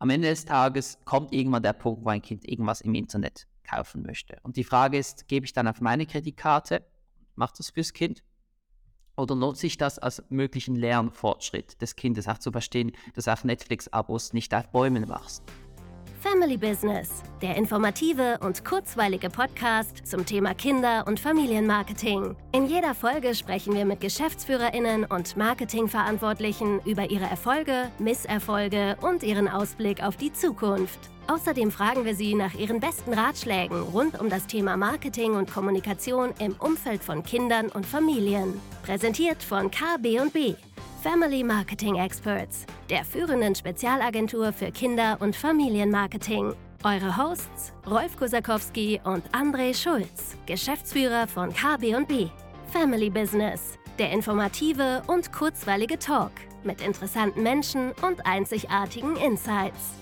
am Ende des Tages kommt irgendwann der Punkt, wo ein Kind irgendwas im Internet kaufen möchte. Und die Frage ist, gebe ich dann auf meine Kreditkarte, mache das fürs Kind? Oder nutze ich das als möglichen Lernfortschritt des Kindes, auch zu verstehen, dass auch Netflix-Abos nicht auf Bäumen wachsen? Family Business, der informative und kurzweilige Podcast zum Thema Kinder- und Familienmarketing. In jeder Folge sprechen wir mit Geschäftsführerinnen und Marketingverantwortlichen über ihre Erfolge, Misserfolge und ihren Ausblick auf die Zukunft. Außerdem fragen wir sie nach ihren besten Ratschlägen rund um das Thema Marketing und Kommunikation im Umfeld von Kindern und Familien. Präsentiert von KB&B, Family Marketing Experts, der führenden Spezialagentur für Kinder- und Familienmarketing. Eure Hosts Rolf Kosakowski und André Schulz, Geschäftsführer von KB&B. Family Business, der informative und kurzweilige Talk mit interessanten Menschen und einzigartigen Insights.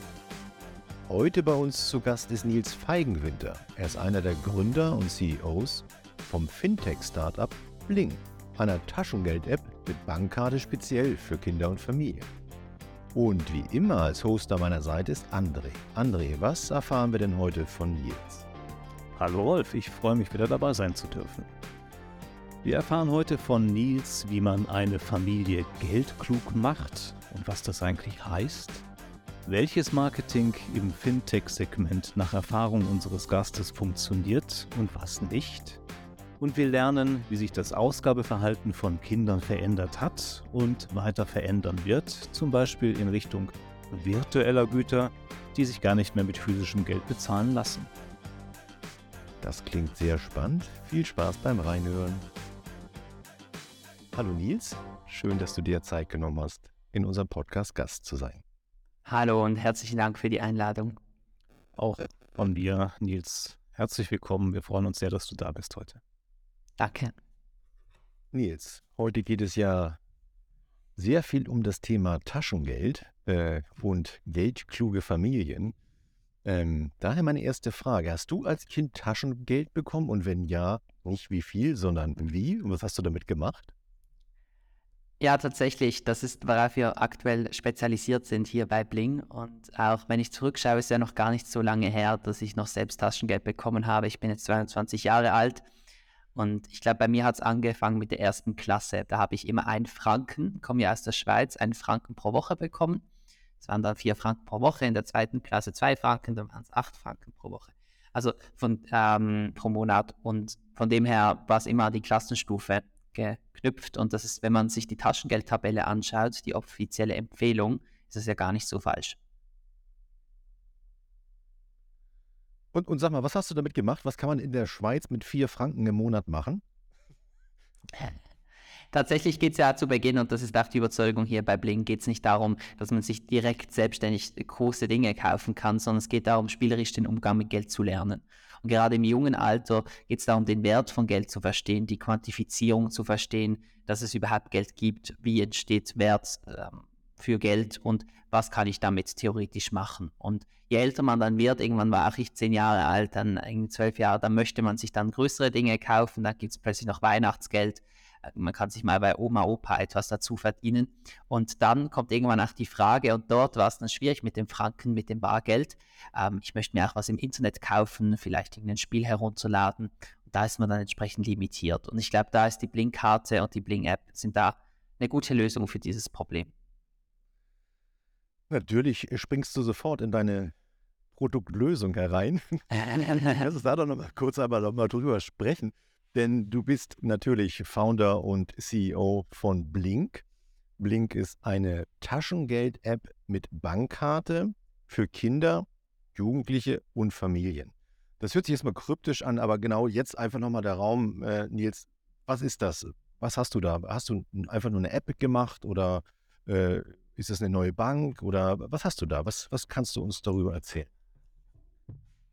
Heute bei uns zu Gast ist Nils Feigenwinter. Er ist einer der Gründer und CEOs vom Fintech-Startup Bling, einer Taschengeld-App mit Bankkarte speziell für Kinder und Familie. Und wie immer als Host an meiner Seite ist André. André, was erfahren wir denn heute von Nils? Hallo Rolf, ich freue mich wieder dabei sein zu dürfen. Wir erfahren heute von Nils, wie man eine Familie geldklug macht und was das eigentlich heißt, welches Marketing im Fintech-Segment nach Erfahrung unseres Gastes funktioniert und was nicht und wir lernen, wie sich das Ausgabeverhalten von Kindern verändert hat und weiter verändern wird, zum Beispiel in Richtung virtueller Güter, die sich gar nicht mehr mit physischem Geld bezahlen lassen. Das klingt sehr spannend. Viel Spaß beim Reinhören. Hallo Nils, schön, dass du dir Zeit genommen hast, in unserem Podcast Gast zu sein. Hallo und herzlichen Dank für die Einladung. Auch von dir, Nils, herzlich willkommen. Wir freuen uns sehr, dass du da bist heute. Danke. Nils, heute geht es ja sehr viel um das Thema Taschengeld äh, und geldkluge Familien. Ähm, daher meine erste Frage. Hast du als Kind Taschengeld bekommen? Und wenn ja, nicht wie viel, sondern wie? Und was hast du damit gemacht? Ja, tatsächlich. Das ist, worauf wir aktuell spezialisiert sind hier bei Bling. Und auch wenn ich zurückschaue, ist ja noch gar nicht so lange her, dass ich noch selbst Taschengeld bekommen habe. Ich bin jetzt 22 Jahre alt und ich glaube, bei mir hat es angefangen mit der ersten Klasse. Da habe ich immer einen Franken, komme ja aus der Schweiz, einen Franken pro Woche bekommen. Es waren dann vier Franken pro Woche, in der zweiten Klasse zwei Franken, dann waren es acht Franken pro Woche. Also von, ähm, pro Monat. Und von dem her war es immer die Klassenstufe geknüpft. Und das ist, wenn man sich die Taschengeldtabelle anschaut, die offizielle Empfehlung, ist das ja gar nicht so falsch. Und, und sag mal, was hast du damit gemacht? Was kann man in der Schweiz mit vier Franken im Monat machen? Tatsächlich geht es ja zu Beginn, und das ist auch die Überzeugung hier bei Bling, geht es nicht darum, dass man sich direkt selbstständig große Dinge kaufen kann, sondern es geht darum, spielerisch den Umgang mit Geld zu lernen. Und gerade im jungen Alter geht es darum, den Wert von Geld zu verstehen, die Quantifizierung zu verstehen, dass es überhaupt Geld gibt, wie entsteht Wert ähm, für Geld und was kann ich damit theoretisch machen. Und je älter man dann wird, irgendwann war ich zehn Jahre alt, dann irgendwie zwölf Jahre, dann möchte man sich dann größere Dinge kaufen, dann gibt es plötzlich noch Weihnachtsgeld, man kann sich mal bei Oma, Opa etwas dazu verdienen. Und dann kommt irgendwann auch die Frage, und dort war es dann schwierig mit dem Franken, mit dem Bargeld. Ähm, ich möchte mir auch was im Internet kaufen, vielleicht irgendein Spiel herunterladen. Und da ist man dann entsprechend limitiert. Und ich glaube, da ist die Blink-Karte und die Blink-App sind da eine gute Lösung für dieses Problem. Natürlich springst du sofort in deine Produktlösung herein. Lass uns da doch noch mal kurz aber noch mal drüber sprechen. Denn du bist natürlich Founder und CEO von Blink. Blink ist eine Taschengeld-App mit Bankkarte für Kinder, Jugendliche und Familien. Das hört sich jetzt mal kryptisch an, aber genau jetzt einfach nochmal der Raum, äh, Nils, was ist das? Was hast du da? Hast du einfach nur eine App gemacht oder äh, ist das eine neue Bank oder was hast du da? Was, was kannst du uns darüber erzählen?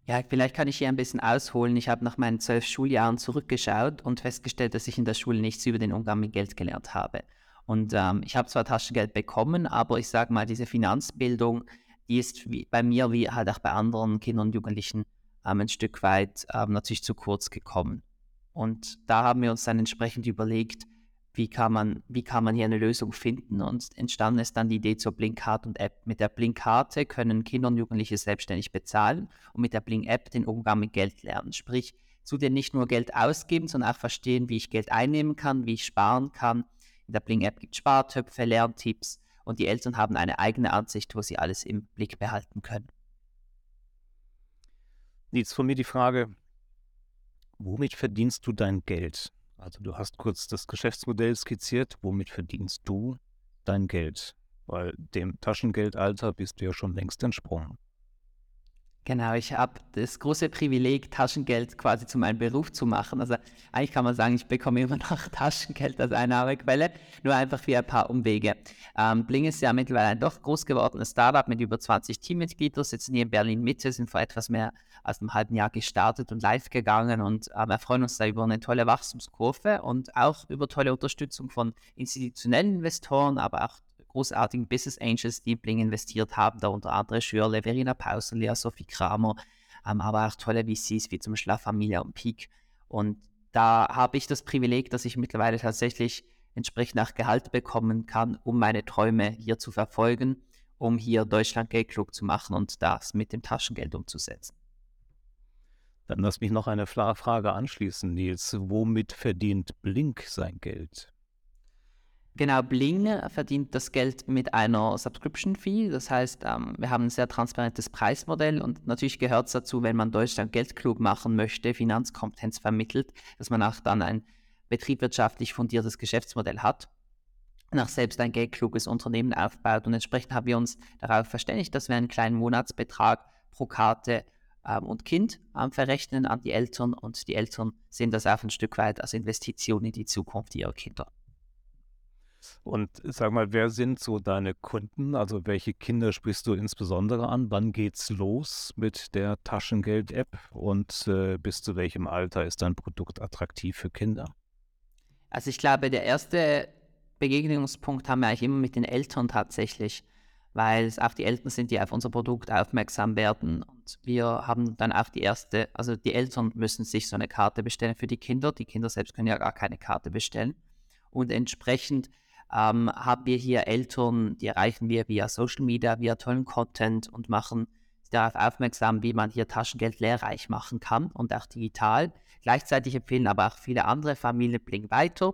Ja, vielleicht kann ich hier ein bisschen ausholen. Ich habe nach meinen zwölf Schuljahren zurückgeschaut und festgestellt, dass ich in der Schule nichts über den Umgang mit Geld gelernt habe. Und ähm, ich habe zwar Taschengeld bekommen, aber ich sage mal, diese Finanzbildung, die ist bei mir wie halt auch bei anderen Kindern und Jugendlichen ähm, ein Stück weit ähm, natürlich zu kurz gekommen. Und da haben wir uns dann entsprechend überlegt, wie kann man, wie kann man hier eine Lösung finden? Und entstanden ist dann die Idee zur Blinkcard und App. Mit der Blinkkarte können Kinder und Jugendliche selbstständig bezahlen und mit der Blink-App den Umgang mit Geld lernen. Sprich, zudem nicht nur Geld ausgeben, sondern auch verstehen, wie ich Geld einnehmen kann, wie ich sparen kann. In der Blink-App gibt es Spartöpfe, Lerntipps und die Eltern haben eine eigene Ansicht, wo sie alles im Blick behalten können. Jetzt von mir die Frage, womit verdienst du dein Geld? Also du hast kurz das Geschäftsmodell skizziert, womit verdienst du dein Geld? Weil dem Taschengeldalter bist du ja schon längst entsprungen. Genau, ich habe das große Privileg, Taschengeld quasi zu meinem Beruf zu machen. Also eigentlich kann man sagen, ich bekomme immer noch Taschengeld als Einnahmequelle, nur einfach für ein paar Umwege. Ähm, Bling ist ja mittlerweile ein doch groß gewordenes Startup mit über 20 Teammitgliedern, sitzen hier in Berlin Mitte, sind vor etwas mehr als einem halben Jahr gestartet und live gegangen und ähm, erfreuen uns da über eine tolle Wachstumskurve und auch über tolle Unterstützung von institutionellen Investoren, aber auch großartigen Business Angels, die in Bling investiert haben, da unter anderem Schürle, Verena Pauselia, Sophie Kramer, ähm, aber auch tolle VCs wie zum La Familia und Peak. Und da habe ich das Privileg, dass ich mittlerweile tatsächlich entsprechend nach Gehalt bekommen kann, um meine Träume hier zu verfolgen, um hier Deutschland geldklug zu machen und das mit dem Taschengeld umzusetzen. Dann lass mich noch eine Frage anschließen, Nils. Womit verdient Blink sein Geld? Genau, Bling verdient das Geld mit einer Subscription Fee. Das heißt, ähm, wir haben ein sehr transparentes Preismodell und natürlich gehört es dazu, wenn man Deutschland geldklug machen möchte, Finanzkompetenz vermittelt, dass man auch dann ein betriebswirtschaftlich fundiertes Geschäftsmodell hat und auch selbst ein geldkluges Unternehmen aufbaut. Und entsprechend haben wir uns darauf verständigt, dass wir einen kleinen Monatsbetrag pro Karte ähm, und Kind ähm, verrechnen an die Eltern und die Eltern sehen das auch ein Stück weit als Investition in die Zukunft ihrer Kinder. Und sag mal, wer sind so deine Kunden? Also welche Kinder sprichst du insbesondere an? Wann geht's los mit der Taschengeld-App und äh, bis zu welchem Alter ist dein Produkt attraktiv für Kinder? Also ich glaube, der erste Begegnungspunkt haben wir eigentlich immer mit den Eltern tatsächlich, weil es auch die Eltern sind, die auf unser Produkt aufmerksam werden. Und wir haben dann auch die erste, also die Eltern müssen sich so eine Karte bestellen für die Kinder. Die Kinder selbst können ja gar keine Karte bestellen. Und entsprechend ähm, haben wir hier Eltern, die erreichen wir via Social Media, via tollen Content und machen darauf aufmerksam, wie man hier Taschengeld lehrreich machen kann und auch digital. Gleichzeitig empfehlen aber auch viele andere Familien Blink weiter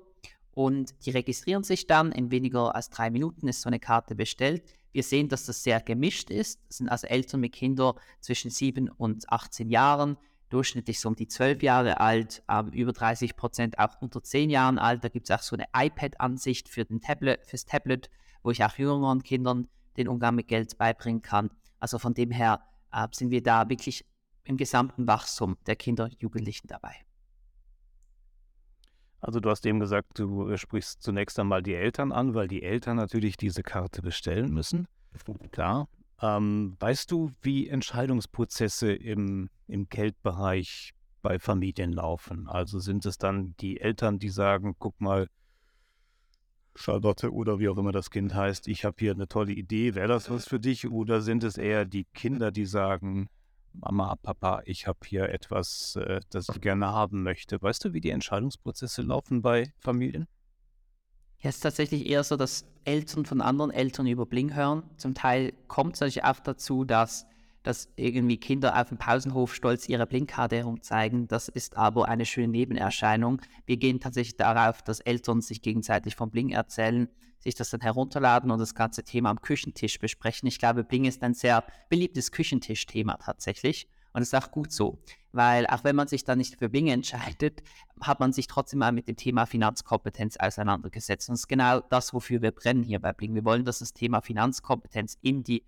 und die registrieren sich dann. In weniger als drei Minuten ist so eine Karte bestellt. Wir sehen, dass das sehr gemischt ist. Das sind also Eltern mit Kindern zwischen 7 und 18 Jahren, durchschnittlich so um die 12 Jahre alt, ähm, über 30 Prozent auch unter 10 Jahren alt. Da gibt es auch so eine iPad-Ansicht für den Tablet, fürs Tablet, wo ich auch jüngeren Kindern den Umgang mit Geld beibringen kann. Also von dem her äh, sind wir da wirklich im gesamten Wachstum der Kinder und Jugendlichen dabei. Also du hast eben gesagt, du sprichst zunächst einmal die Eltern an, weil die Eltern natürlich diese Karte bestellen müssen. Klar, ähm, weißt du, wie Entscheidungsprozesse im, im Geldbereich bei Familien laufen? Also sind es dann die Eltern, die sagen, guck mal, Charlotte oder wie auch immer das Kind heißt, ich habe hier eine tolle Idee, wäre das was für dich? Oder sind es eher die Kinder, die sagen, Mama, Papa, ich habe hier etwas, äh, das ich gerne haben möchte? Weißt du, wie die Entscheidungsprozesse laufen bei Familien? Ja, es ist tatsächlich eher so, dass Eltern von anderen Eltern über Bling hören. Zum Teil kommt es natürlich auch dazu, dass, dass irgendwie Kinder auf dem Pausenhof stolz ihre Blinkkarte herumzeigen. Das ist aber eine schöne Nebenerscheinung. Wir gehen tatsächlich darauf, dass Eltern sich gegenseitig vom Bling erzählen, sich das dann herunterladen und das ganze Thema am Küchentisch besprechen. Ich glaube, Bling ist ein sehr beliebtes Küchentischthema tatsächlich. Und es ist auch gut so, weil auch wenn man sich dann nicht für Bing entscheidet, hat man sich trotzdem mal mit dem Thema Finanzkompetenz auseinandergesetzt. Und das ist genau das, wofür wir brennen hier bei Bling. Wir wollen, dass das Thema Finanzkompetenz in die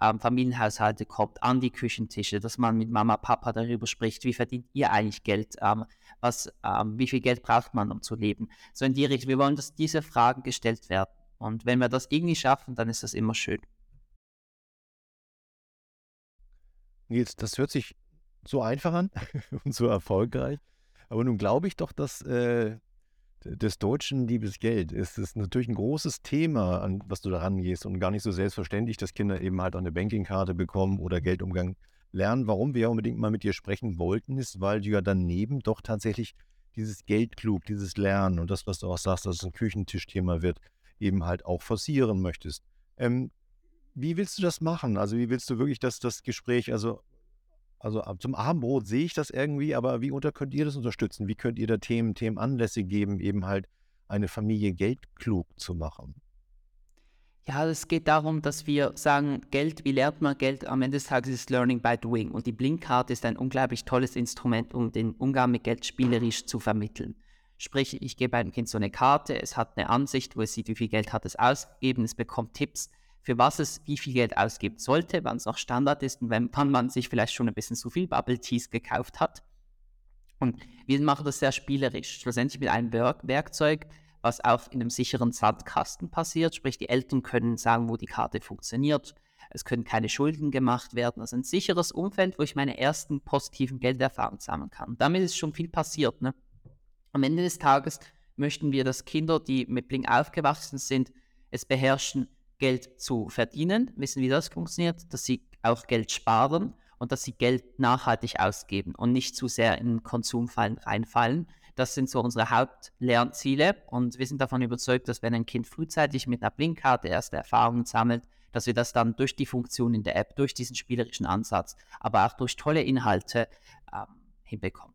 ähm, Familienhaushalte kommt, an die Küchentische, dass man mit Mama, Papa darüber spricht, wie verdient ihr eigentlich Geld, ähm, was, ähm, wie viel Geld braucht man, um zu leben. So in die Richtung. Wir wollen, dass diese Fragen gestellt werden. Und wenn wir das irgendwie schaffen, dann ist das immer schön. Nils, das hört sich so einfach an und so erfolgreich. Aber nun glaube ich doch, dass äh, des Deutschen liebes Geld ist. ist natürlich ein großes Thema, an was du da rangehst und gar nicht so selbstverständlich, dass Kinder eben halt eine Bankingkarte bekommen oder Geldumgang lernen. Warum wir unbedingt mal mit dir sprechen wollten, ist, weil du ja daneben doch tatsächlich dieses Geldklug, dieses Lernen und das, was du auch sagst, dass es ein Küchentischthema wird, eben halt auch forcieren möchtest. Ähm, wie willst du das machen? Also wie willst du wirklich das, das Gespräch, also, also zum Abendbrot sehe ich das irgendwie, aber wie unter könnt ihr das unterstützen? Wie könnt ihr da Themen, Themen Anlässe geben, eben halt eine Familie geldklug zu machen? Ja, es geht darum, dass wir sagen, Geld, wie lernt man Geld? Am Ende des Tages ist Learning by Doing. Und die Blinkkarte ist ein unglaublich tolles Instrument, um den Umgang mit Geld spielerisch zu vermitteln. Sprich, ich gebe einem Kind so eine Karte, es hat eine Ansicht, wo es sieht, wie viel Geld hat es ausgegeben, es bekommt Tipps, für was es wie viel Geld ausgeben sollte, wann es noch Standard ist und wenn, wann man sich vielleicht schon ein bisschen zu viel Bubble Teas gekauft hat. Und wir machen das sehr spielerisch, schlussendlich mit einem Werk Werkzeug, was auch in einem sicheren Sandkasten passiert. Sprich, die Eltern können sagen, wo die Karte funktioniert. Es können keine Schulden gemacht werden. Also ein sicheres Umfeld, wo ich meine ersten positiven Gelderfahrungen sammeln kann. Damit ist schon viel passiert. Ne? Am Ende des Tages möchten wir, dass Kinder, die mit Bling aufgewachsen sind, es beherrschen, Geld zu verdienen, wissen, wie das funktioniert, dass sie auch Geld sparen und dass sie Geld nachhaltig ausgeben und nicht zu sehr in Konsumfallen reinfallen. Das sind so unsere Hauptlernziele und wir sind davon überzeugt, dass wenn ein Kind frühzeitig mit einer Blinkkarte erste Erfahrungen sammelt, dass wir das dann durch die Funktion in der App, durch diesen spielerischen Ansatz, aber auch durch tolle Inhalte ähm, hinbekommen.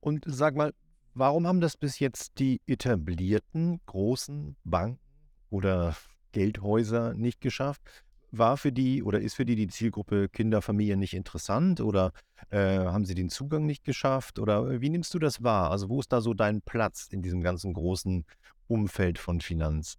Und sag mal, warum haben das bis jetzt die etablierten großen Banken oder Geldhäuser nicht geschafft? war für die oder ist für die die Zielgruppe Kinder, Familien nicht interessant oder äh, haben sie den Zugang nicht geschafft oder äh, wie nimmst du das wahr? Also wo ist da so dein Platz in diesem ganzen großen Umfeld von Finanz?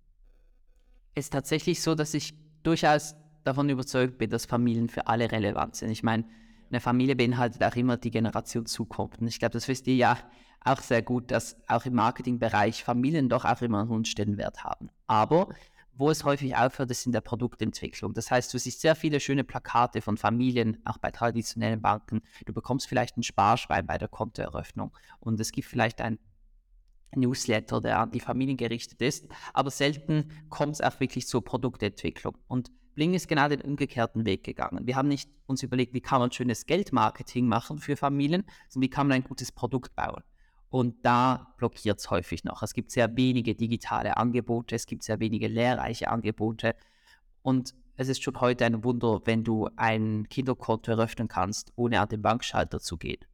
Es ist tatsächlich so, dass ich durchaus davon überzeugt bin, dass Familien für alle relevant sind. Ich meine, eine Familie beinhaltet auch immer die Generation Zukunft. Und ich glaube, das wisst ihr ja auch sehr gut, dass auch im Marketingbereich Familien doch auch immer einen hohen Stellenwert haben. Aber wo es häufig aufhört, ist in der Produktentwicklung. Das heißt, du siehst sehr viele schöne Plakate von Familien, auch bei traditionellen Banken. Du bekommst vielleicht einen Sparschwein bei der Kontoeröffnung und es gibt vielleicht ein Newsletter, der an die Familien gerichtet ist, aber selten kommt es auch wirklich zur Produktentwicklung. Und Bling ist genau den umgekehrten Weg gegangen. Wir haben nicht uns überlegt, wie kann man schönes Geldmarketing machen für Familien, sondern wie kann man ein gutes Produkt bauen. Und da blockiert es häufig noch. Es gibt sehr wenige digitale Angebote, es gibt sehr wenige lehrreiche Angebote. Und es ist schon heute ein Wunder, wenn du ein Kinderkonto eröffnen kannst, ohne an den Bankschalter zu gehen.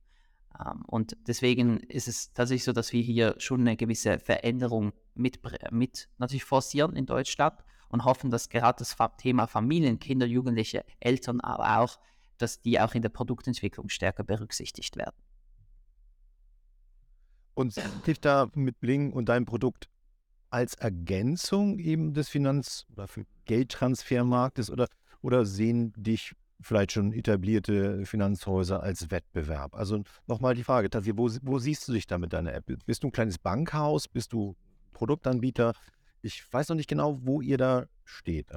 Ähm, und deswegen ist es tatsächlich so, dass wir hier schon eine gewisse Veränderung mit, mit natürlich forcieren in Deutschland und hoffen, dass gerade das Thema Familien, Kinder, Jugendliche, Eltern, aber auch, dass die auch in der Produktentwicklung stärker berücksichtigt werden. Und da mit Bling und deinem Produkt als Ergänzung eben des Finanz- oder Geldtransfermarktes oder, oder sehen dich vielleicht schon etablierte Finanzhäuser als Wettbewerb? Also nochmal die Frage, Tassi, wo, wo siehst du dich da mit deiner App? Bist du ein kleines Bankhaus? Bist du Produktanbieter? Ich weiß noch nicht genau, wo ihr da steht.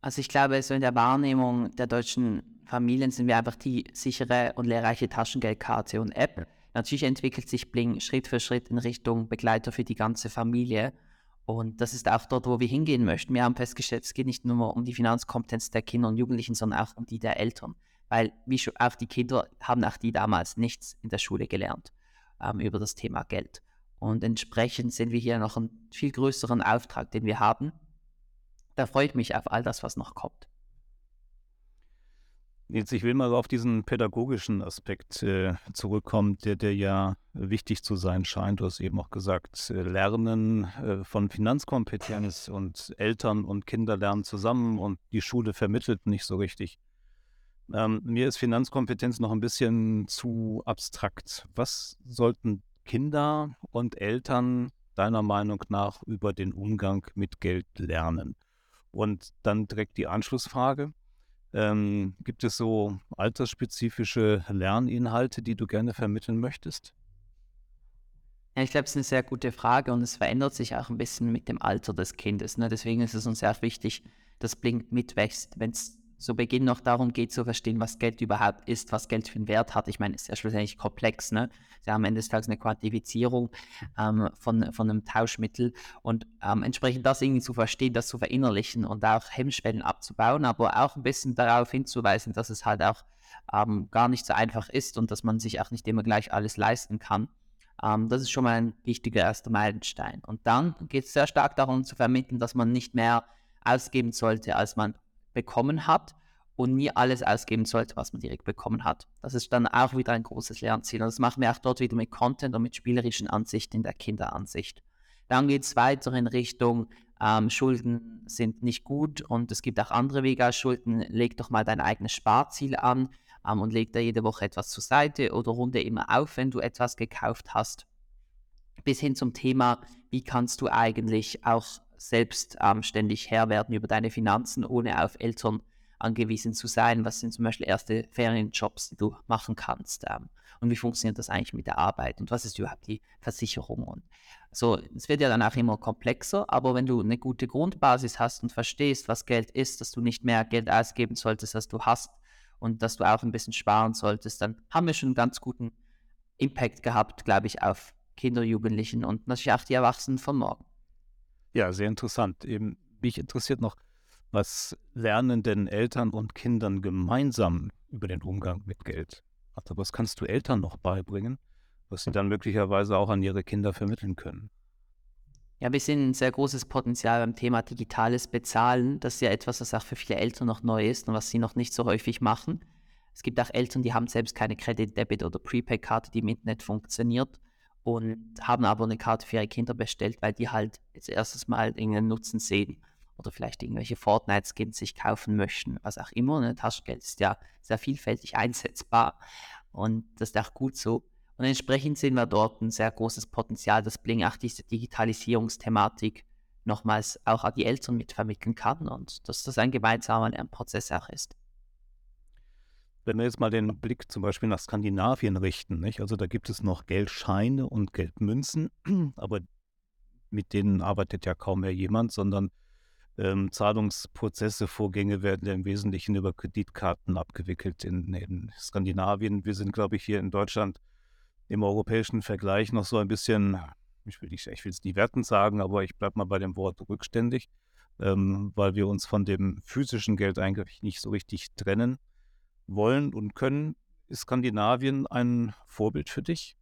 Also ich glaube, so in der Wahrnehmung der deutschen Familien sind wir einfach die sichere und lehrreiche Taschengeldkarte und App. Natürlich entwickelt sich Bling Schritt für Schritt in Richtung Begleiter für die ganze Familie. Und das ist auch dort, wo wir hingehen möchten. Wir haben festgestellt, es geht nicht nur um die Finanzkompetenz der Kinder und Jugendlichen, sondern auch um die der Eltern. Weil wie auch die Kinder haben auch die damals nichts in der Schule gelernt ähm, über das Thema Geld. Und entsprechend sehen wir hier noch einen viel größeren Auftrag, den wir haben. Da freue ich mich auf all das, was noch kommt. Jetzt, ich will mal auf diesen pädagogischen Aspekt äh, zurückkommen, der, der ja wichtig zu sein scheint. Du hast eben auch gesagt, äh, Lernen äh, von Finanzkompetenz und Eltern und Kinder lernen zusammen und die Schule vermittelt nicht so richtig. Ähm, mir ist Finanzkompetenz noch ein bisschen zu abstrakt. Was sollten Kinder und Eltern deiner Meinung nach über den Umgang mit Geld lernen? Und dann direkt die Anschlussfrage ähm, gibt es so altersspezifische Lerninhalte, die du gerne vermitteln möchtest? Ja, ich glaube, es ist eine sehr gute Frage und es verändert sich auch ein bisschen mit dem Alter des Kindes. Ne? Deswegen ist es uns sehr wichtig, dass Blink mitwächst, wenn es so Beginn noch darum geht zu verstehen, was Geld überhaupt ist, was Geld für einen Wert hat. Ich meine, es ist ja schlussendlich komplex, ne? Ist ja am Ende des Tages eine Quantifizierung ähm, von, von einem Tauschmittel und ähm, entsprechend das irgendwie zu verstehen, das zu verinnerlichen und auch Hemmschwellen abzubauen, aber auch ein bisschen darauf hinzuweisen, dass es halt auch ähm, gar nicht so einfach ist und dass man sich auch nicht immer gleich alles leisten kann. Ähm, das ist schon mal ein wichtiger erster Meilenstein. Und dann geht es sehr stark darum zu vermitteln, dass man nicht mehr ausgeben sollte, als man bekommen hat und nie alles ausgeben sollte, was man direkt bekommen hat. Das ist dann auch wieder ein großes Lernziel. Und das machen wir auch dort wieder mit Content und mit spielerischen Ansichten in der Kinderansicht. Dann geht es weiter in Richtung ähm, Schulden sind nicht gut und es gibt auch andere Wege als Schulden. Leg doch mal dein eigenes Sparziel an ähm, und leg da jede Woche etwas zur Seite oder runde immer auf, wenn du etwas gekauft hast. Bis hin zum Thema, wie kannst du eigentlich auch selbstständig ähm, Herr werden über deine Finanzen, ohne auf Eltern angewiesen zu sein. Was sind zum Beispiel erste Ferienjobs, die du machen kannst? Ähm, und wie funktioniert das eigentlich mit der Arbeit? Und was ist überhaupt die Versicherung? Und so, es wird ja dann auch immer komplexer, aber wenn du eine gute Grundbasis hast und verstehst, was Geld ist, dass du nicht mehr Geld ausgeben solltest, als du hast und dass du auch ein bisschen sparen solltest, dann haben wir schon einen ganz guten Impact gehabt, glaube ich, auf Kinder, Jugendlichen und natürlich auch die Erwachsenen von morgen. Ja, sehr interessant. Eben, mich interessiert noch, was lernen denn Eltern und Kindern gemeinsam über den Umgang mit Geld? Also was kannst du Eltern noch beibringen, was sie dann möglicherweise auch an ihre Kinder vermitteln können? Ja, wir sehen ein sehr großes Potenzial beim Thema digitales Bezahlen. Das ist ja etwas, was auch für viele Eltern noch neu ist und was sie noch nicht so häufig machen. Es gibt auch Eltern, die haben selbst keine Credit, Debit oder Prepaid-Karte, die im Internet funktioniert und haben aber eine Karte für ihre Kinder bestellt, weil die halt jetzt erstes Mal irgendeinen Nutzen sehen oder vielleicht irgendwelche Fortnite-Skins sich kaufen möchten, was auch immer. Ne? Taschengeld ist ja sehr vielfältig einsetzbar und das ist auch gut so. Und entsprechend sehen wir dort ein sehr großes Potenzial, dass Bling auch diese Digitalisierungsthematik nochmals auch an die Eltern mitvermitteln kann und dass das ein gemeinsamer Lernprozess auch ist. Wenn wir jetzt mal den Blick zum Beispiel nach Skandinavien richten, nicht? also da gibt es noch Geldscheine und Geldmünzen, aber mit denen arbeitet ja kaum mehr jemand, sondern ähm, Zahlungsprozesse, Vorgänge werden ja im Wesentlichen über Kreditkarten abgewickelt in, in Skandinavien. Wir sind, glaube ich, hier in Deutschland im europäischen Vergleich noch so ein bisschen, ich will, nicht, es nicht wertend sagen, aber ich bleibe mal bei dem Wort rückständig, ähm, weil wir uns von dem physischen Geld eigentlich nicht so richtig trennen wollen und können. Ist Skandinavien ein Vorbild für dich?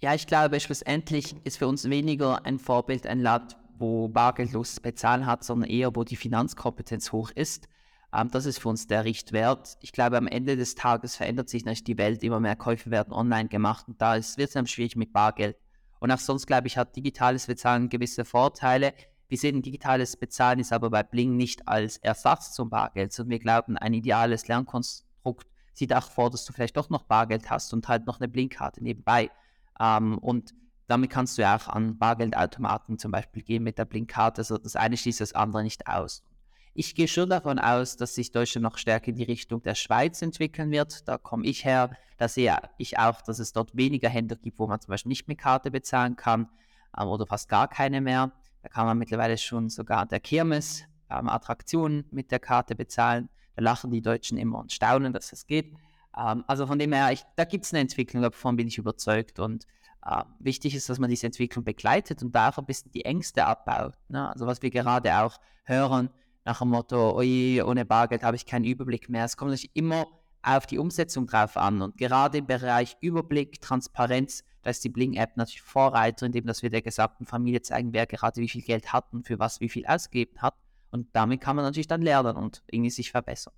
Ja, ich glaube, schlussendlich ist für uns weniger ein Vorbild ein Land, wo bargeldloses Bezahlen hat, sondern eher, wo die Finanzkompetenz hoch ist. Ähm, das ist für uns der Richtwert. Ich glaube, am Ende des Tages verändert sich natürlich die Welt, immer mehr Käufe werden online gemacht und da wird es dann schwierig mit Bargeld. Und auch sonst, glaube ich, hat digitales Bezahlen gewisse Vorteile. Wir sehen digitales Bezahlen ist aber bei Bling nicht als Ersatz zum Bargeld, sondern wir glauben, ein ideales Lernkonstrukt sieht auch vor, dass du vielleicht doch noch Bargeld hast und halt noch eine Blinkkarte nebenbei. Ähm, und damit kannst du ja auch an Bargeldautomaten zum Beispiel gehen mit der Blinkkarte. Also das eine schließt das andere nicht aus. Ich gehe schon davon aus, dass sich Deutschland noch stärker in die Richtung der Schweiz entwickeln wird. Da komme ich her. Da sehe ich auch, dass es dort weniger Händler gibt, wo man zum Beispiel nicht mit Karte bezahlen kann ähm, oder fast gar keine mehr. Da kann man mittlerweile schon sogar der Kirmes ähm, Attraktionen mit der Karte bezahlen. Da lachen die Deutschen immer und staunen, dass das geht. Ähm, also von dem her, ich, da gibt es eine Entwicklung, davon bin ich überzeugt. Und äh, wichtig ist, dass man diese Entwicklung begleitet und da auch ein bisschen die Ängste abbaut. Ne? Also was wir gerade auch hören, nach dem Motto, oje, ohne Bargeld habe ich keinen Überblick mehr. Es kommt natürlich immer auf die Umsetzung drauf an. Und gerade im Bereich Überblick, Transparenz, da ist die Bling-App natürlich Vorreiter, indem dass wir der gesamten Familie zeigen, wer gerade wie viel Geld hat und für was wie viel ausgegeben hat. Und damit kann man natürlich dann lernen und irgendwie sich verbessern.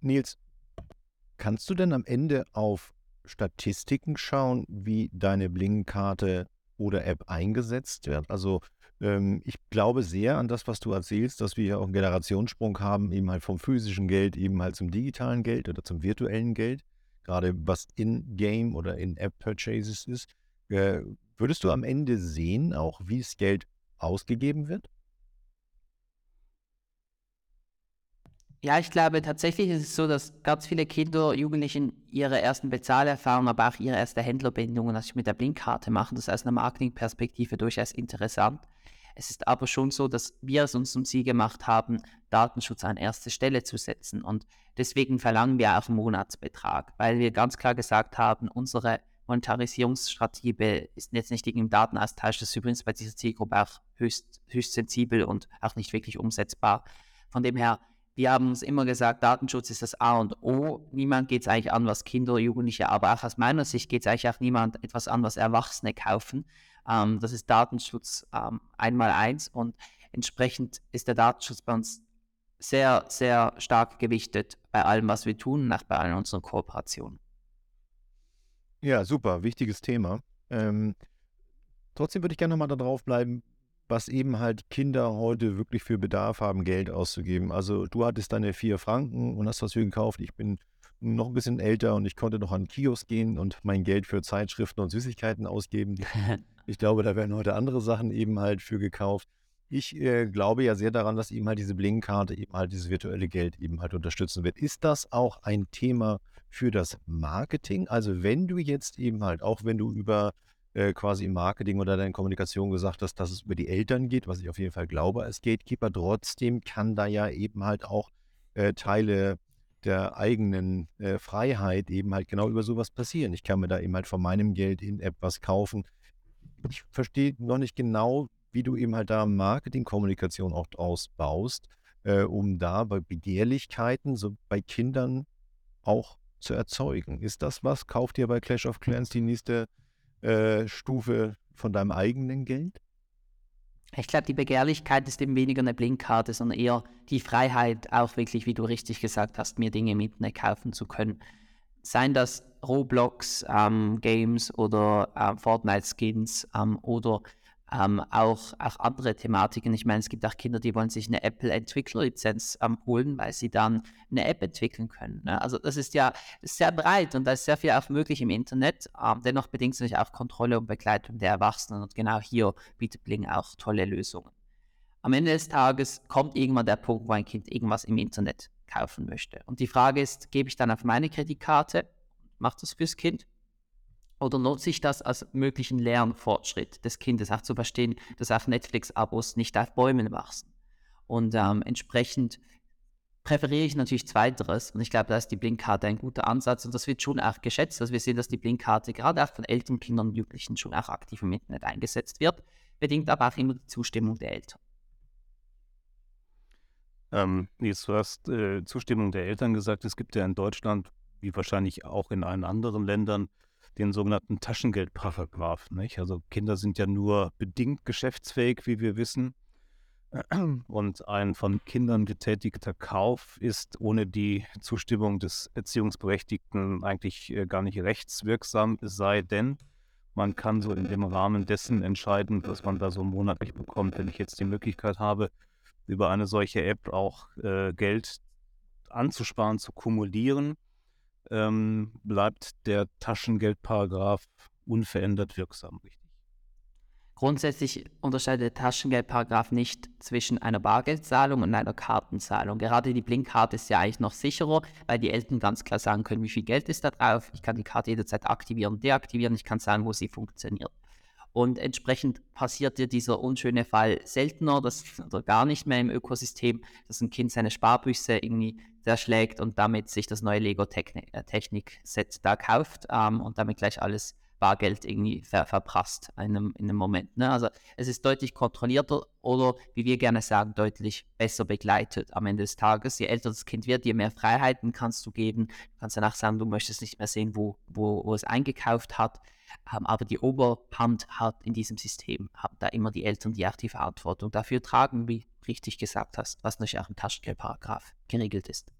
Nils, kannst du denn am Ende auf Statistiken schauen, wie deine Bling-Karte oder App eingesetzt wird? Also ich glaube sehr an das, was du erzählst, dass wir hier auch einen Generationssprung haben, eben halt vom physischen Geld eben halt zum digitalen Geld oder zum virtuellen Geld gerade was in-Game oder in-App-Purchases ist, äh, würdest du am Ende sehen, auch wie das Geld ausgegeben wird? Ja, ich glaube tatsächlich ist es so, dass ganz viele Kinder, Jugendlichen ihre ersten Bezahlerfahrungen, aber auch ihre erste Händlerbindungen natürlich mit der Blinkkarte machen. Das ist aus einer Marketingperspektive durchaus interessant. Es ist aber schon so, dass wir es uns zum Ziel gemacht haben, Datenschutz an erste Stelle zu setzen. Und deswegen verlangen wir auch einen Monatsbetrag, weil wir ganz klar gesagt haben, unsere Monetarisierungsstrategie ist jetzt nicht im Datenaustausch, das ist übrigens bei dieser Zielgruppe auch höchst, höchst sensibel und auch nicht wirklich umsetzbar. Von dem her, wir haben uns immer gesagt, Datenschutz ist das A und O. Niemand geht es eigentlich an, was Kinder, Jugendliche, aber auch aus meiner Sicht geht es eigentlich auch niemand etwas an, was Erwachsene kaufen. Ähm, das ist Datenschutz ähm, einmal eins und entsprechend ist der Datenschutz bei uns sehr, sehr stark gewichtet bei allem, was wir tun, nach bei allen unseren Kooperationen. Ja, super, wichtiges Thema. Ähm, trotzdem würde ich gerne nochmal darauf bleiben, was eben halt Kinder heute wirklich für Bedarf haben, Geld auszugeben. Also du hattest deine vier Franken und hast was für gekauft. Ich bin noch ein bisschen älter und ich konnte noch an den Kiosk gehen und mein Geld für Zeitschriften und Süßigkeiten ausgeben. ich glaube, da werden heute andere Sachen eben halt für gekauft. Ich äh, glaube ja sehr daran, dass eben halt diese Blinkkarte eben halt dieses virtuelle Geld eben halt unterstützen wird. Ist das auch ein Thema für das Marketing. Also wenn du jetzt eben halt, auch wenn du über äh, quasi im Marketing oder deine Kommunikation gesagt hast, dass es über die Eltern geht, was ich auf jeden Fall glaube als Gatekeeper, trotzdem kann da ja eben halt auch äh, Teile der eigenen äh, Freiheit eben halt genau über sowas passieren. Ich kann mir da eben halt von meinem Geld in etwas kaufen. Ich verstehe noch nicht genau, wie du eben halt da Marketing-Kommunikation auch ausbaust, äh, um da bei Begehrlichkeiten, so bei Kindern auch zu erzeugen. Ist das was? Kauft ihr bei Clash of Clans die nächste äh, Stufe von deinem eigenen Geld? Ich glaube, die Begehrlichkeit ist eben weniger eine Blinkkarte, sondern eher die Freiheit, auch wirklich, wie du richtig gesagt hast, mir Dinge mit kaufen zu können. Seien das Roblox-Games ähm, oder äh, Fortnite-Skins ähm, oder ähm, auch, auch andere Thematiken. Ich meine, es gibt auch Kinder, die wollen sich eine Apple-Entwicklerlizenz ähm, holen, weil sie dann eine App entwickeln können. Ne? Also das ist ja sehr breit und da ist sehr viel auch möglich im Internet. Ähm, dennoch bedingt natürlich auch Kontrolle und Begleitung der Erwachsenen und genau hier bietet Bling auch tolle Lösungen. Am Ende des Tages kommt irgendwann der Punkt, wo ein Kind irgendwas im Internet kaufen möchte. Und die Frage ist, gebe ich dann auf meine Kreditkarte, macht das fürs Kind? Oder nutze ich das als möglichen Lernfortschritt des Kindes, auch zu verstehen, dass auch Netflix-Abos nicht auf Bäumen wachsen. Und ähm, entsprechend präferiere ich natürlich Zweiteres. Und ich glaube, da ist die Blinkkarte ein guter Ansatz und das wird schon auch geschätzt. Also wir sehen, dass die Blinkkarte gerade auch von älteren Kindern und Jugendlichen schon auch aktiv im Internet eingesetzt wird, bedingt aber auch immer die Zustimmung der Eltern. Ähm, jetzt, du hast äh, Zustimmung der Eltern gesagt. Es gibt ja in Deutschland, wie wahrscheinlich auch in allen anderen Ländern, den sogenannten Taschengeldparagraph. Nicht? Also Kinder sind ja nur bedingt geschäftsfähig, wie wir wissen. Und ein von Kindern getätigter Kauf ist ohne die Zustimmung des Erziehungsberechtigten eigentlich äh, gar nicht rechtswirksam, es sei denn, man kann so in dem Rahmen dessen entscheiden, was man da so monatlich bekommt. Wenn ich jetzt die Möglichkeit habe, über eine solche App auch äh, Geld anzusparen, zu kumulieren, ähm, bleibt der Taschengeldparagraph unverändert wirksam, richtig? Grundsätzlich unterscheidet der Taschengeldparagraph nicht zwischen einer Bargeldzahlung und einer Kartenzahlung. Gerade die Blinkkarte ist ja eigentlich noch sicherer, weil die Eltern ganz klar sagen können, wie viel Geld ist da drauf. Ich kann die Karte jederzeit aktivieren, deaktivieren. Ich kann sagen, wo sie funktioniert. Und entsprechend passiert dir dieser unschöne Fall seltener das, oder gar nicht mehr im Ökosystem, dass ein Kind seine Sparbüchse irgendwie zerschlägt und damit sich das neue Lego-Technik-Set äh, da kauft ähm, und damit gleich alles Bargeld irgendwie ver verprasst in einem, in einem Moment. Ne? Also es ist deutlich kontrollierter oder, wie wir gerne sagen, deutlich besser begleitet am Ende des Tages. Je älter das Kind wird, je mehr Freiheiten kannst du geben. Du kannst danach sagen, du möchtest nicht mehr sehen, wo, wo, wo es eingekauft hat. Ähm, aber die Oberhand hat in diesem System, haben da immer die Eltern, die auch die Verantwortung dafür tragen, wie richtig gesagt hast, was natürlich auch im Taschengeldparagraf geregelt ist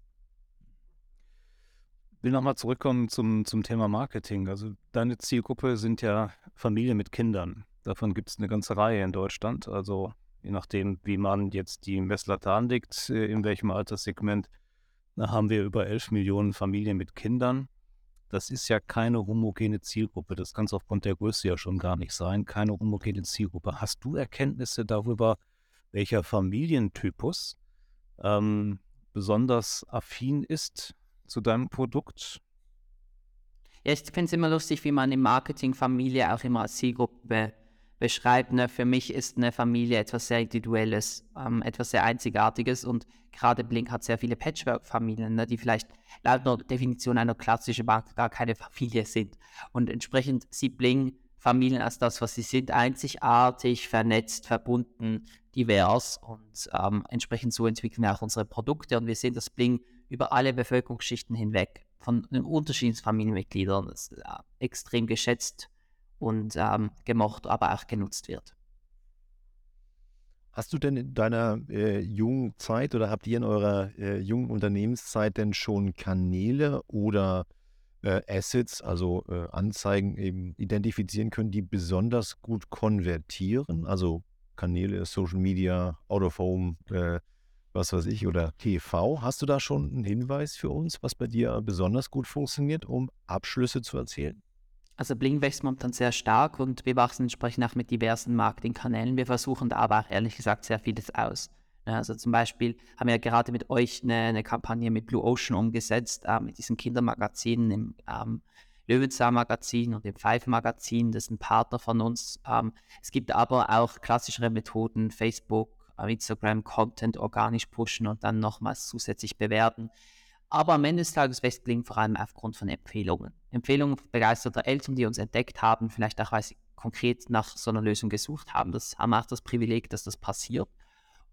will nochmal zurückkommen zum, zum Thema Marketing. Also deine Zielgruppe sind ja Familien mit Kindern. Davon gibt es eine ganze Reihe in Deutschland. Also je nachdem, wie man jetzt die Messlatte anlegt, äh, in welchem Alterssegment, da haben wir über 11 Millionen Familien mit Kindern. Das ist ja keine homogene Zielgruppe. Das kann es aufgrund der Größe ja schon gar nicht sein. Keine homogene Zielgruppe. Hast du Erkenntnisse darüber, welcher Familientypus ähm, besonders affin ist zu deinem Produkt? Ja, ich finde es immer lustig, wie man im Marketing Familie auch immer als Zielgruppe beschreibt, ne, für mich ist eine Familie etwas sehr Individuelles, ähm, etwas sehr Einzigartiges und gerade Blink hat sehr viele Patchwork-Familien, ne, die vielleicht laut der Definition einer klassischen Bank gar keine Familie sind. Und entsprechend sieht Blink Familien als das, was sie sind, einzigartig, vernetzt, verbunden, divers und ähm, entsprechend so entwickeln wir auch unsere Produkte und wir sehen, dass Bling über alle Bevölkerungsschichten hinweg von den unterschiedlichen Familienmitgliedern ist, äh, extrem geschätzt und ähm, gemocht, aber auch genutzt wird. Hast du denn in deiner äh, jungen Zeit oder habt ihr in eurer äh, jungen Unternehmenszeit denn schon Kanäle oder äh, Assets, also äh, Anzeigen eben identifizieren können, die besonders gut konvertieren? Also Kanäle, Social Media, Out of Home, äh, was weiß ich, oder TV. Hast du da schon einen Hinweis für uns, was bei dir besonders gut funktioniert, um Abschlüsse zu erzielen? Also Bling wächst momentan sehr stark und wir wachsen entsprechend auch mit diversen Marketingkanälen. Wir versuchen da aber auch ehrlich gesagt sehr vieles aus. Also zum Beispiel haben wir ja gerade mit euch eine, eine Kampagne mit Blue Ocean umgesetzt, äh, mit diesen Kindermagazinen im ähm, Löwenzahn-Magazin und dem Pfeife-Magazin. Das ist ein Partner von uns. Ähm, es gibt aber auch klassischere Methoden, Facebook, äh, Instagram, Content organisch pushen und dann nochmals zusätzlich bewerten. Aber am Ende des Tages wächst Bling vor allem aufgrund von Empfehlungen. Empfehlungen begeisterter Eltern, die uns entdeckt haben, vielleicht auch, weil sie konkret nach so einer Lösung gesucht haben. Das haben auch das Privileg, dass das passiert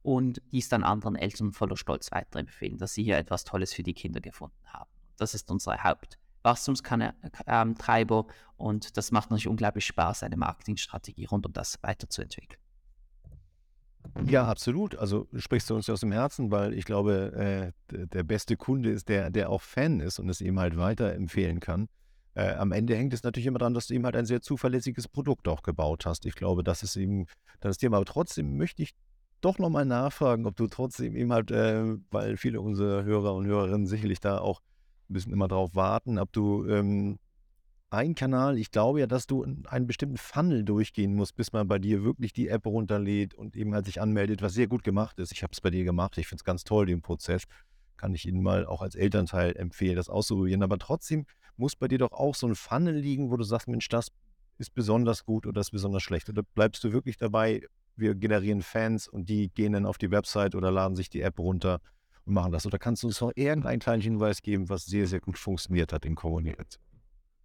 und dies dann anderen Eltern voller Stolz weiterempfehlen, dass sie hier etwas Tolles für die Kinder gefunden haben. Das ist unsere Hauptwachstumstreiber und das macht natürlich unglaublich Spaß, eine Marketingstrategie rund um das weiterzuentwickeln. Ja, absolut. Also sprichst du uns aus dem Herzen, weil ich glaube, äh, der beste Kunde ist der, der auch Fan ist und es ihm halt weiterempfehlen kann. Äh, am Ende hängt es natürlich immer daran, dass du ihm halt ein sehr zuverlässiges Produkt auch gebaut hast. Ich glaube, das ist eben das Thema. Aber trotzdem möchte ich doch nochmal nachfragen, ob du trotzdem eben halt, äh, weil viele unserer Hörer und Hörerinnen sicherlich da auch ein bisschen immer drauf warten, ob du ähm, ein Kanal, ich glaube ja, dass du einen bestimmten Funnel durchgehen musst, bis man bei dir wirklich die App runterlädt und eben halt sich anmeldet, was sehr gut gemacht ist. Ich habe es bei dir gemacht, ich finde es ganz toll, den Prozess. Kann ich Ihnen mal auch als Elternteil empfehlen, das auszuprobieren. Aber trotzdem muss bei dir doch auch so ein Funnel liegen, wo du sagst, Mensch, das ist besonders gut oder das ist besonders schlecht. Oder bleibst du wirklich dabei, wir generieren Fans und die gehen dann auf die Website oder laden sich die App runter und machen das. Oder kannst du uns noch irgendeinen kleinen Hinweis geben, was sehr, sehr gut funktioniert hat in Kommunikation?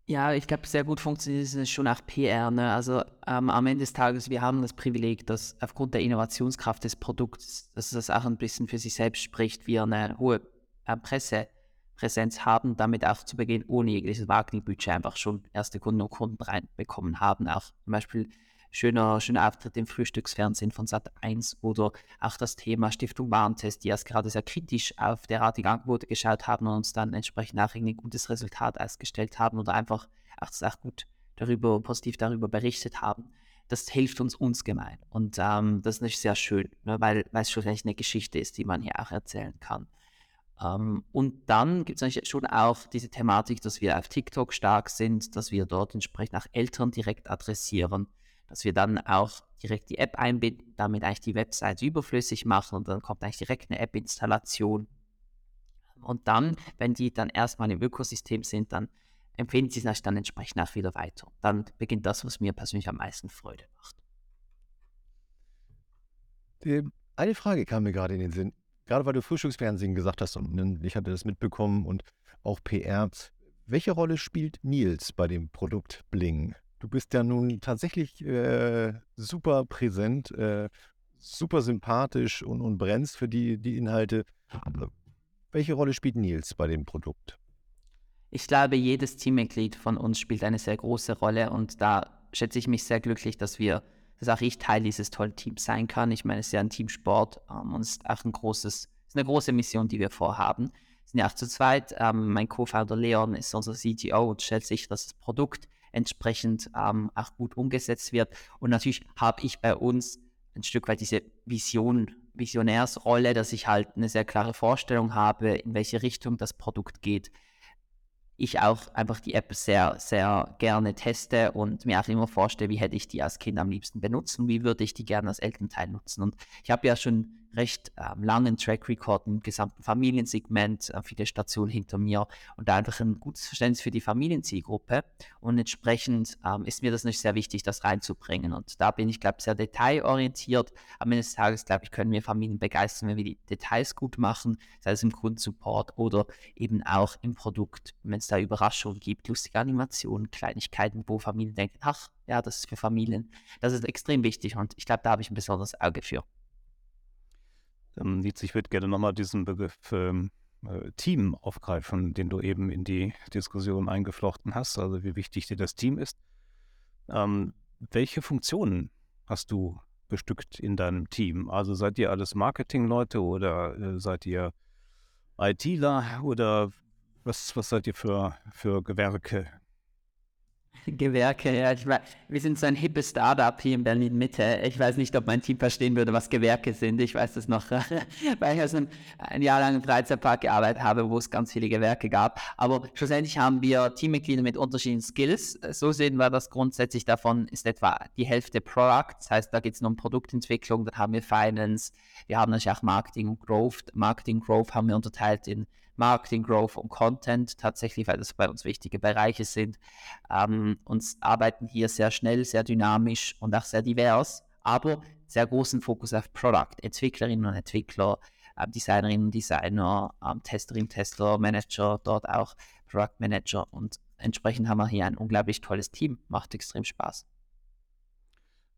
Ja, ich glaube, sehr gut funktioniert es schon auch PR. Ne? Also ähm, am Ende des Tages, wir haben das Privileg, dass aufgrund der Innovationskraft des Produkts, dass das auch ein bisschen für sich selbst spricht, wir eine hohe äh, Pressepräsenz haben, damit auch zu Beginn ohne jegliches Marketingbudget einfach schon erste Kunden und Kunden reinbekommen haben. Auch zum Beispiel schöner, schöner Auftritt im Frühstücksfernsehen von Sat 1 oder auch das Thema Stiftung Warentest, die erst gerade sehr kritisch auf derartige Angebote geschaut haben und uns dann entsprechend auch ein gutes Resultat ausgestellt haben oder einfach auch, auch gut darüber, positiv darüber berichtet haben. Das hilft uns uns gemein. Und ähm, das ist sehr schön, ne, weil, weil es schon eine Geschichte ist, die man hier auch erzählen kann. Um, ähm, und dann gibt es natürlich schon auch diese Thematik, dass wir auf TikTok stark sind, dass wir dort entsprechend auch Eltern direkt adressieren dass wir dann auch direkt die App einbinden, damit eigentlich die Website überflüssig machen und dann kommt eigentlich direkt eine App-Installation. Und dann, wenn die dann erstmal im Ökosystem sind, dann empfehlen sie sich dann entsprechend auch wieder weiter. Dann beginnt das, was mir persönlich am meisten Freude macht. Eine Frage kam mir gerade in den Sinn. Gerade weil du Frühstücksfernsehen gesagt hast und ich hatte das mitbekommen und auch PR. Welche Rolle spielt Nils bei dem Produkt Bling? Du bist ja nun tatsächlich äh, super präsent, äh, super sympathisch und, und brennst für die, die Inhalte. Welche Rolle spielt Nils bei dem Produkt? Ich glaube, jedes Teammitglied von uns spielt eine sehr große Rolle und da schätze ich mich sehr glücklich, dass wir, dass auch ich Teil dieses tollen Teams sein kann. Ich meine, es ist ja ein Teamsport ähm, und es ist auch ein großes, ist eine große Mission, die wir vorhaben. Wir sind ja auch zu zweit. Ähm, mein Co-Founder Leon ist unser CTO und stellt sicher, dass das Produkt entsprechend ähm, auch gut umgesetzt wird. Und natürlich habe ich bei uns ein Stück weit diese Vision, Visionärsrolle, dass ich halt eine sehr klare Vorstellung habe, in welche Richtung das Produkt geht. Ich auch einfach die App sehr, sehr gerne teste und mir auch immer vorstelle, wie hätte ich die als Kind am liebsten benutzen, wie würde ich die gerne als Elternteil nutzen. Und ich habe ja schon recht ähm, langen Track Record im gesamten Familiensegment, äh, viele Stationen hinter mir und da einfach ein gutes Verständnis für die Familienzielgruppe. Und entsprechend ähm, ist mir das nicht sehr wichtig, das reinzubringen. Und da bin ich, glaube ich, sehr detailorientiert. Am Ende des Tages, glaube ich, können wir Familien begeistern, wenn wir die Details gut machen, sei es im Kundensupport oder eben auch im Produkt, wenn es da Überraschungen gibt, lustige Animationen, Kleinigkeiten, wo Familien denken, ach, ja, das ist für Familien. Das ist extrem wichtig und ich glaube, da habe ich ein besonderes Auge für. Ähm, Nietz, ich würde gerne nochmal diesen Begriff ähm, äh, Team aufgreifen, den du eben in die Diskussion eingeflochten hast, also wie wichtig dir das Team ist. Ähm, welche Funktionen hast du bestückt in deinem Team? Also seid ihr alles Marketingleute oder äh, seid ihr ITler oder was, was seid ihr für, für Gewerke? Gewerke, ja. Ich weiß, wir sind so ein hippes Startup hier in Berlin Mitte. Ich weiß nicht, ob mein Team verstehen würde, was Gewerke sind. Ich weiß das noch, weil ich aus einem ein Jahr lang im Freizeitpark gearbeitet habe, wo es ganz viele Gewerke gab. Aber schlussendlich haben wir Teammitglieder mit unterschiedlichen Skills. So sehen wir das grundsätzlich. Davon ist etwa die Hälfte Product. Das heißt, da geht es nur um Produktentwicklung. Dann haben wir Finance. Wir haben natürlich auch Marketing und Growth. Marketing Growth haben wir unterteilt in Marketing, Growth und Content tatsächlich, weil das bei uns wichtige Bereiche sind. Ähm, uns arbeiten hier sehr schnell, sehr dynamisch und auch sehr divers, aber sehr großen Fokus auf Product, Entwicklerinnen und Entwickler, äh, Designerinnen und Designer, ähm, Testerinnen, Tester, Manager, dort auch Product Manager und entsprechend haben wir hier ein unglaublich tolles Team, macht extrem Spaß.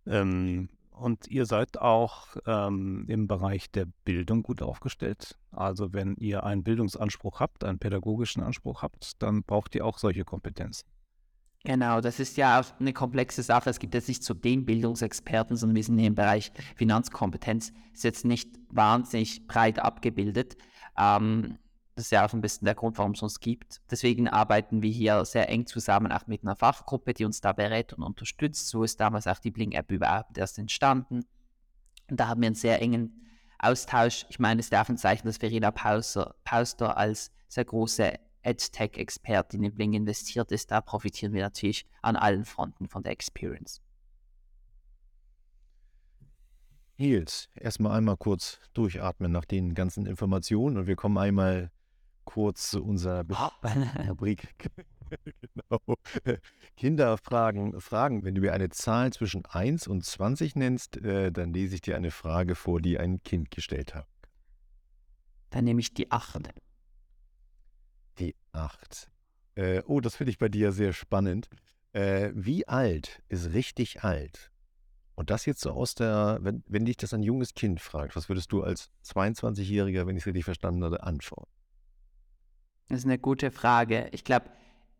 Ähm, und ihr seid auch ähm, im Bereich der Bildung gut aufgestellt. Also wenn ihr einen Bildungsanspruch habt, einen pädagogischen Anspruch habt, dann braucht ihr auch solche Kompetenzen. Genau, das ist ja auch eine komplexe Sache. Es gibt jetzt nicht so den Bildungsexperten, sondern wir sind im Bereich Finanzkompetenz. Ist jetzt nicht wahnsinnig breit abgebildet. Ähm, das ist ja auch ein bisschen der Grund, warum es uns gibt. Deswegen arbeiten wir hier sehr eng zusammen, auch mit einer Fachgruppe, die uns da berät und unterstützt. So ist damals auch die Blink-App überhaupt erst entstanden. Und da haben wir einen sehr engen Austausch. Ich meine, es darf ein Zeichen, dass Verena Pauster, Pauster als sehr große EdTech-Expertin in Blink investiert ist. Da profitieren wir natürlich an allen Fronten von der Experience. Nils, erstmal einmal kurz durchatmen nach den ganzen Informationen und wir kommen einmal kurz zu unserer Rubrik. genau. Kinder fragen, fragen, wenn du mir eine Zahl zwischen 1 und 20 nennst, äh, dann lese ich dir eine Frage vor, die ein Kind gestellt hat. Dann nehme ich die 8. Die 8. Äh, oh, das finde ich bei dir sehr spannend. Äh, wie alt ist richtig alt? Und das jetzt so aus der, wenn, wenn dich das ein junges Kind fragt, was würdest du als 22-Jähriger, wenn ich es richtig verstanden habe, antworten? Das ist eine gute Frage. Ich glaube,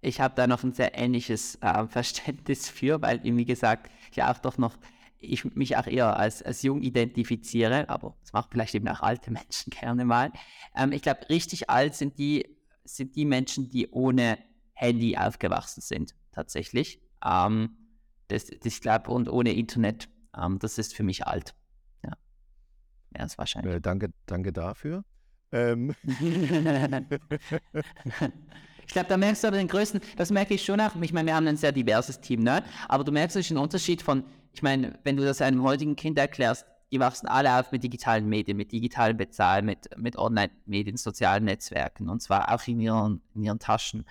ich habe da noch ein sehr ähnliches äh, Verständnis für, weil, wie gesagt, ich auch doch noch, ich mich auch eher als, als jung identifiziere, aber das macht vielleicht eben auch alte Menschen gerne mal. Ähm, ich glaube, richtig alt sind die, sind die Menschen, die ohne Handy aufgewachsen sind, tatsächlich. Ähm, das, das, ich glaube, und ohne Internet, ähm, das ist für mich alt. Ja, ja das wahrscheinlich. Äh, danke, danke dafür. Ähm. ich glaube, da merkst du aber den größten, das merke ich schon auch. Ich meine, wir haben ein sehr diverses Team, ne? Aber du merkst natürlich einen Unterschied von, ich meine, wenn du das einem heutigen Kind erklärst, die wachsen alle auf mit digitalen Medien, mit digitalen Bezahlen, mit, mit Online-Medien, sozialen Netzwerken und zwar auch in ihren, in ihren Taschen.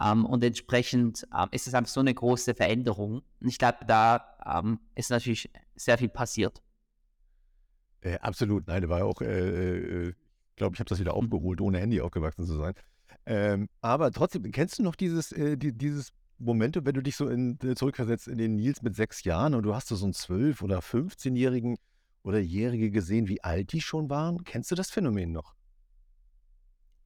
Um, ähm, und entsprechend um, ähm, ist es einfach so eine große Veränderung. Und ich glaube, da um, ist natürlich sehr viel passiert. Äh, absolut, nein, da war auch, äh, äh, glaube, ich habe das wieder aufgeholt, ohne Handy aufgewachsen zu sein. Ähm, aber trotzdem, kennst du noch dieses, äh, die, dieses Momente, wenn du dich so in, äh, zurückversetzt in den Nils mit sechs Jahren und du hast so einen zwölf- oder 15-Jährigen oder Jährige gesehen, wie alt die schon waren? Kennst du das Phänomen noch?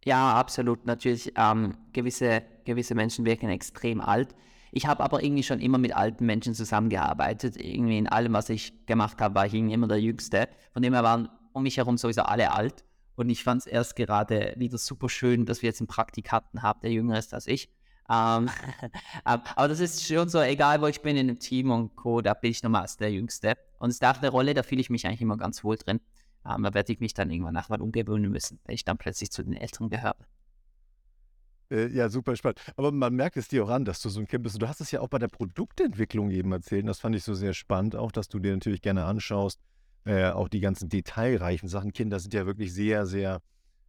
Ja, absolut. Natürlich, ähm, gewisse, gewisse Menschen wirken extrem alt. Ich habe aber irgendwie schon immer mit alten Menschen zusammengearbeitet. Irgendwie in allem, was ich gemacht habe, war ich irgendwie immer der Jüngste. Von dem her waren um mich herum sowieso alle alt. Und ich fand es erst gerade wieder super schön, dass wir jetzt einen Praktikanten haben, der jünger ist als ich. Ähm, ähm, aber das ist schon so, egal wo ich bin in einem Team und Co., da bin ich nochmals der Jüngste. Und es ist auch eine Rolle, da fühle ich mich eigentlich immer ganz wohl drin. Ähm, da werde ich mich dann irgendwann nachher umgewöhnen müssen, wenn ich dann plötzlich zu den Älteren gehöre. Äh, ja, super spannend. Aber man merkt es dir auch an, dass du so ein Kind bist. Du hast es ja auch bei der Produktentwicklung eben erzählt. Das fand ich so sehr spannend, auch dass du dir natürlich gerne anschaust, äh, auch die ganzen detailreichen Sachen. Kinder sind ja wirklich sehr, sehr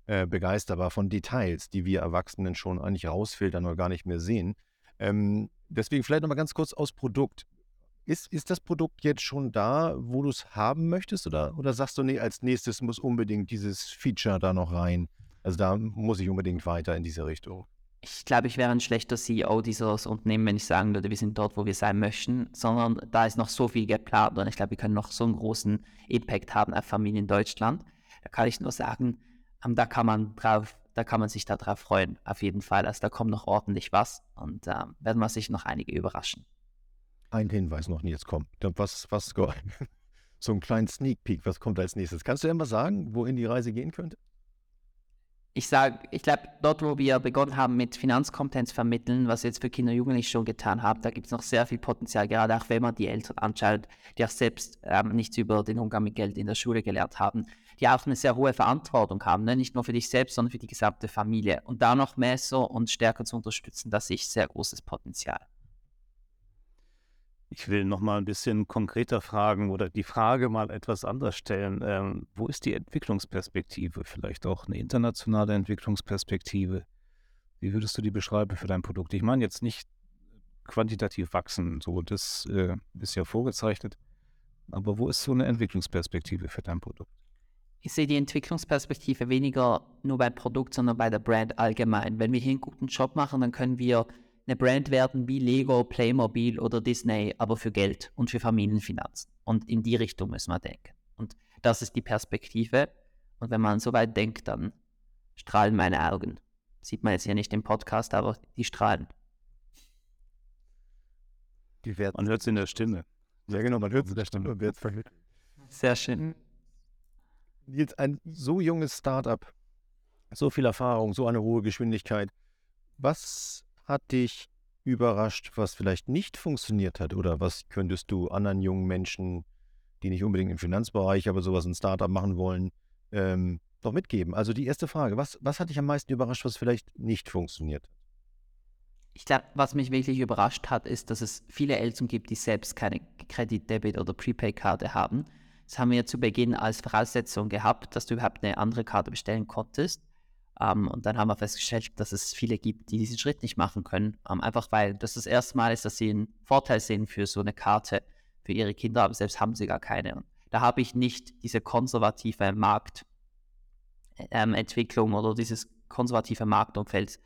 äh, begeisterbar von Details, die wir Erwachsenen schon eigentlich rausfiltern oder gar nicht mehr sehen. Ähm, deswegen vielleicht nochmal ganz kurz aus Produkt. Ist, ist das Produkt jetzt schon da, wo du es haben möchtest? Oder, oder sagst du, nee, als nächstes muss unbedingt dieses Feature da noch rein? Also da muss ich unbedingt weiter in diese Richtung. Ich glaube, ich wäre ein schlechter CEO dieses Unternehmens, wenn ich sagen würde, wir sind dort, wo wir sein möchten, sondern da ist noch so viel geplant und ich glaube, wir können noch so einen großen Impact haben auf Familien in Deutschland. Da kann ich nur sagen, ähm, da kann man drauf, da kann man sich darauf freuen, auf jeden Fall. Also da kommt noch ordentlich was und äh, werden wir sich noch einige überraschen. Ein Hinweis noch, jetzt kommt. Was, was, so einen kleinen Sneak Peek, was kommt als nächstes? Kannst du immer sagen, wohin die Reise gehen könnte? Ich sage, ich glaube, dort, wo wir begonnen haben mit Finanzkompetenz vermitteln, was wir jetzt für Kinder und Jugendliche schon getan haben, da gibt es noch sehr viel Potenzial, gerade auch wenn man die Eltern anschaut, die auch selbst ähm, nichts über den Umgang mit Geld in der Schule gelernt haben, die auch eine sehr hohe Verantwortung haben, ne? nicht nur für dich selbst, sondern für die gesamte Familie. Und da noch mehr so und stärker zu unterstützen, da sehe ich sehr großes Potenzial. Ich will noch mal ein bisschen konkreter fragen oder die Frage mal etwas anders stellen. Ähm, wo ist die Entwicklungsperspektive? Vielleicht auch eine internationale Entwicklungsperspektive. Wie würdest du die beschreiben für dein Produkt? Ich meine jetzt nicht quantitativ wachsen, so das äh, ist ja vorgezeichnet. Aber wo ist so eine Entwicklungsperspektive für dein Produkt? Ich sehe die Entwicklungsperspektive weniger nur beim Produkt, sondern bei der Brand allgemein. Wenn wir hier einen guten Job machen, dann können wir eine Brand werden wie Lego, Playmobil oder Disney, aber für Geld und für Familienfinanzen. Und in die Richtung müssen wir denken. Und das ist die Perspektive. Und wenn man so weit denkt, dann strahlen meine Augen. Sieht man jetzt hier nicht im Podcast, aber die strahlen. Die man hört es in der Stimme. Ja, genau, man hört es in der Stimme. Sehr schön. Jetzt ein so junges Startup, so viel Erfahrung, so eine hohe Geschwindigkeit. Was hat dich überrascht, was vielleicht nicht funktioniert hat? Oder was könntest du anderen jungen Menschen, die nicht unbedingt im Finanzbereich, aber sowas ein Startup machen wollen, ähm, noch mitgeben? Also die erste Frage, was, was hat dich am meisten überrascht, was vielleicht nicht funktioniert? Ich glaube, was mich wirklich überrascht hat, ist, dass es viele Eltern gibt, die selbst keine Kredit-, Debit- oder Prepaid-Karte haben. Das haben wir zu Beginn als Voraussetzung gehabt, dass du überhaupt eine andere Karte bestellen konntest. Um, ähm, und dann haben wir festgestellt, dass es viele gibt, die diesen Schritt nicht machen können. Um, ähm, einfach weil das das erste Mal ist, dass sie einen Vorteil sehen für so eine Karte für ihre Kinder, aber selbst haben sie gar keine. Und da habe ich nicht diese konservative Marktentwicklung ähm, oder dieses konservative Marktumfeld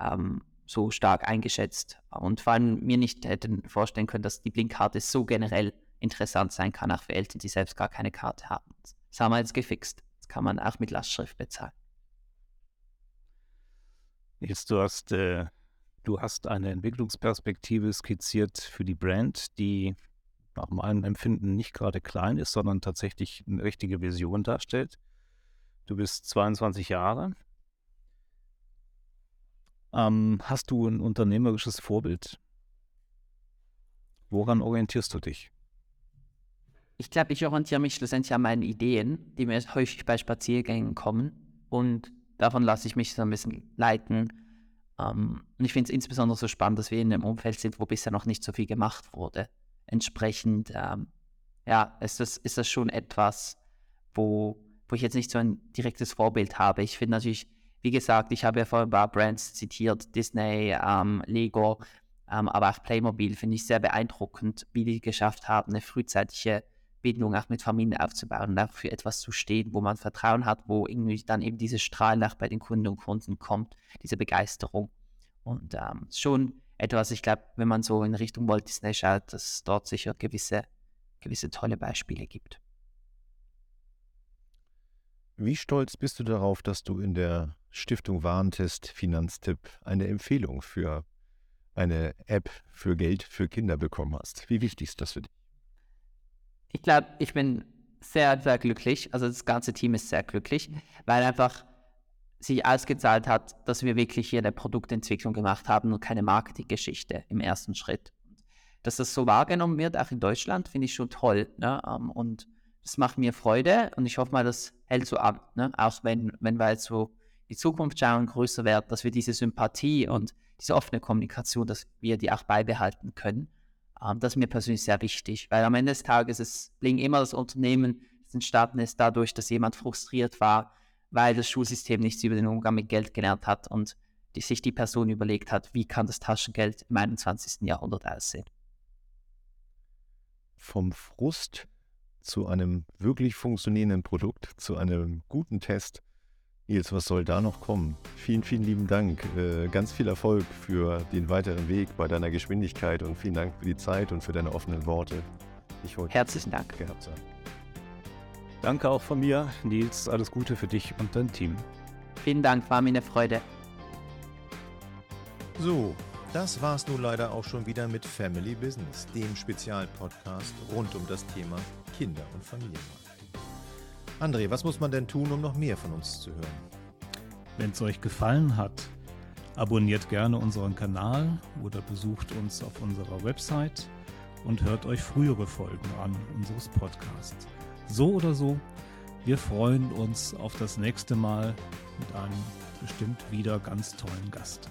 ähm, so stark eingeschätzt. Und vor allem mir nicht hätten vorstellen können, dass die Blinkkarte so generell interessant sein kann, auch für Eltern, die selbst gar keine Karte haben. Das haben wir jetzt gefixt. Das kann man auch mit Lastschrift bezahlen. Jetzt du hast, äh, du hast eine Entwicklungsperspektive skizziert für die Brand, die nach meinem Empfinden nicht gerade klein ist, sondern tatsächlich eine richtige Vision darstellt. Du bist 22 Jahre. Ähm, hast du ein unternehmerisches Vorbild? Woran orientierst du dich? Ich glaube, ich orientiere mich schlussendlich an meinen Ideen, die mir häufig bei Spaziergängen kommen. Und davon lasse ich mich so ein bisschen leiten. Ähm, und ich finde es insbesondere so spannend, dass wir in einem Umfeld sind, wo bisher noch nicht so viel gemacht wurde. Entsprechend, ähm, ja, ist das, ist das schon etwas, wo, wo ich jetzt nicht so ein direktes Vorbild habe. Ich finde natürlich, wie gesagt, ich habe ja vorhin ein paar Brands zitiert, Disney, ähm, Lego, ähm, aber auch Playmobil finde ich sehr beeindruckend, wie die geschafft haben, eine frühzeitige Bindung auch mit Familien aufzubauen und auch für etwas zu stehen, wo man Vertrauen hat, wo irgendwie dann eben dieses Strahlen auch bei den Kunden und Kunden kommt, diese Begeisterung. Und ähm, schon etwas, ich glaube, wenn man so in Richtung Walt Disney schaut, dass es dort sicher gewisse, gewisse tolle Beispiele gibt. Wie stolz bist du darauf, dass du in der Stiftung Warentest Finanztipp eine Empfehlung für eine App für Geld für Kinder bekommen hast? Wie wichtig ist das für dich? Ich glaube, ich bin sehr, sehr glücklich. Also das ganze Team ist sehr glücklich, weil einfach sich ausgezahlt hat, dass wir wirklich hier eine Produktentwicklung gemacht haben und keine Marketinggeschichte im ersten Schritt. Dass das so wahrgenommen wird, auch in Deutschland, finde ich schon toll. Ne? Ähm, und das macht mir Freude und ich hoffe mal, das hält so an. Ne? Auch wenn, wenn wir jetzt so die Zukunft schauen, größer wird, dass wir diese Sympathie und diese offene Kommunikation, dass wir die auch beibehalten können. Ähm, das ist mir persönlich sehr wichtig, weil am Ende des Tages ist Bling immer das Unternehmen, entstanden ist dadurch, dass jemand frustriert war, weil das Schulsystem nichts über den Umgang mit Geld gelernt hat und die, sich die Person überlegt hat, wie kann das Taschengeld im 21. Jahrhundert aussehen. Vom Frust zu einem wirklich funktionierenden Produkt, zu einem guten Test. Nils, was soll da noch kommen? Vielen, vielen lieben Dank. Äh, ganz viel Erfolg für den weiteren Weg bei deiner Geschwindigkeit und vielen Dank für die Zeit und für deine offenen Worte. Ich wollte Herzlichen Dank gehabt sein. Danke auch von mir, Nils. Alles Gute für dich und dein Team. Vielen Dank, war mir eine Freude. So, das war's nun leider auch schon wieder mit Family Business, dem Spezialpodcast rund um das Thema Kinder- und Familienmarketing. André, was muss man denn tun, um noch mehr von uns zu hören? Wenn es euch gefallen hat, abonniert gerne unseren Kanal oder besucht uns auf unserer Website und hört euch frühere Folgen an unseres Podcasts. So oder so, wir freuen uns auf das nächste Mal mit einem bestimmt wieder ganz tollen Gast.